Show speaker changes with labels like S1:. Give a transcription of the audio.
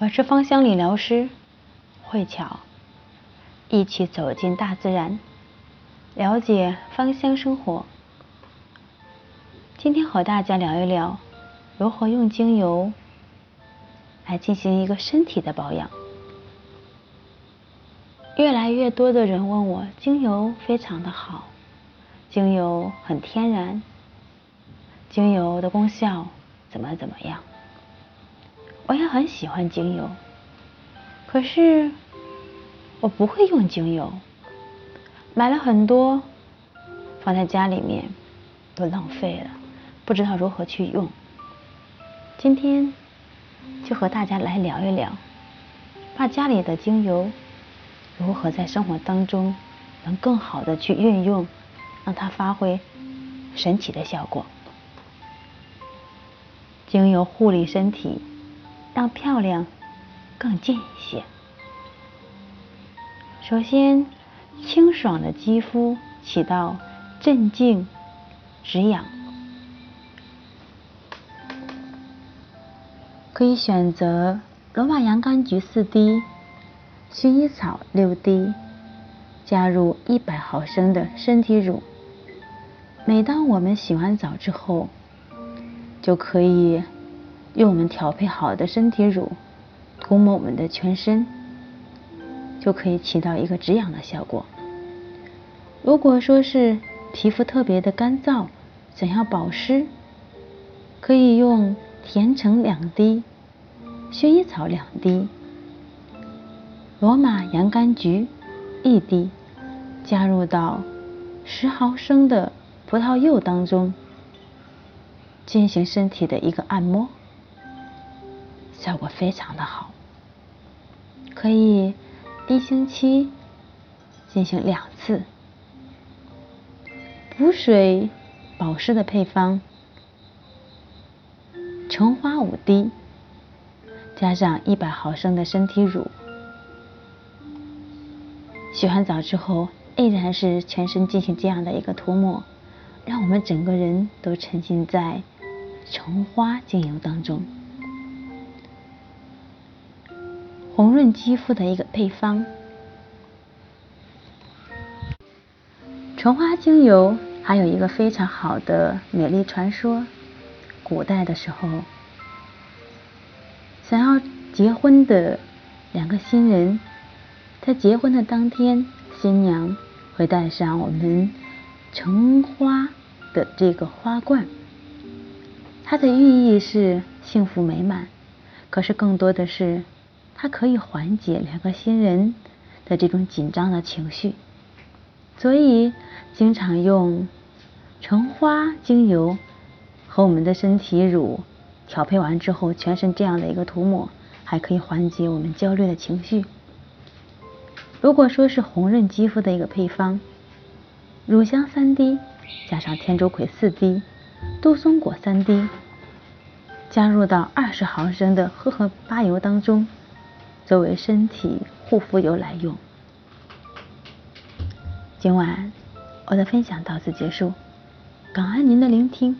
S1: 我是芳香理疗师慧巧，一起走进大自然，了解芳香生活。今天和大家聊一聊如何用精油来进行一个身体的保养。越来越多的人问我，精油非常的好，精油很天然，精油的功效怎么怎么样？我也很喜欢精油，可是我不会用精油，买了很多放在家里面都浪费了，不知道如何去用。今天就和大家来聊一聊，把家里的精油如何在生活当中能更好的去运用，让它发挥神奇的效果。精油护理身体。让漂亮更近一些。首先，清爽的肌肤起到镇静、止痒，可以选择罗马洋甘菊四滴、薰衣草六滴，加入一百毫升的身体乳。每当我们洗完澡之后，就可以。用我们调配好的身体乳涂抹我们的全身，就可以起到一个止痒的效果。如果说是皮肤特别的干燥，想要保湿，可以用甜橙两滴、薰衣草两滴、罗马洋甘菊一滴，加入到十毫升的葡萄柚当中，进行身体的一个按摩。效果非常的好，可以一星期进行两次。补水保湿的配方：橙花五滴，加上一百毫升的身体乳。洗完澡之后，依然是全身进行这样的一个涂抹，让我们整个人都沉浸在橙花精油当中。红润肌肤的一个配方，橙花精油还有一个非常好的美丽传说。古代的时候，想要结婚的两个新人，在结婚的当天，新娘会带上我们橙花的这个花冠，它的寓意是幸福美满，可是更多的是。它可以缓解两个新人的这种紧张的情绪，所以经常用橙花精油和我们的身体乳调配完之后，全身这样的一个涂抹，还可以缓解我们焦虑的情绪。如果说是红润肌肤的一个配方，乳香三滴加上天竺葵四滴、杜松果三滴，加入到二十毫升的荷荷巴油当中。作为身体护肤油来用。今晚我的分享到此结束，感恩您的聆听。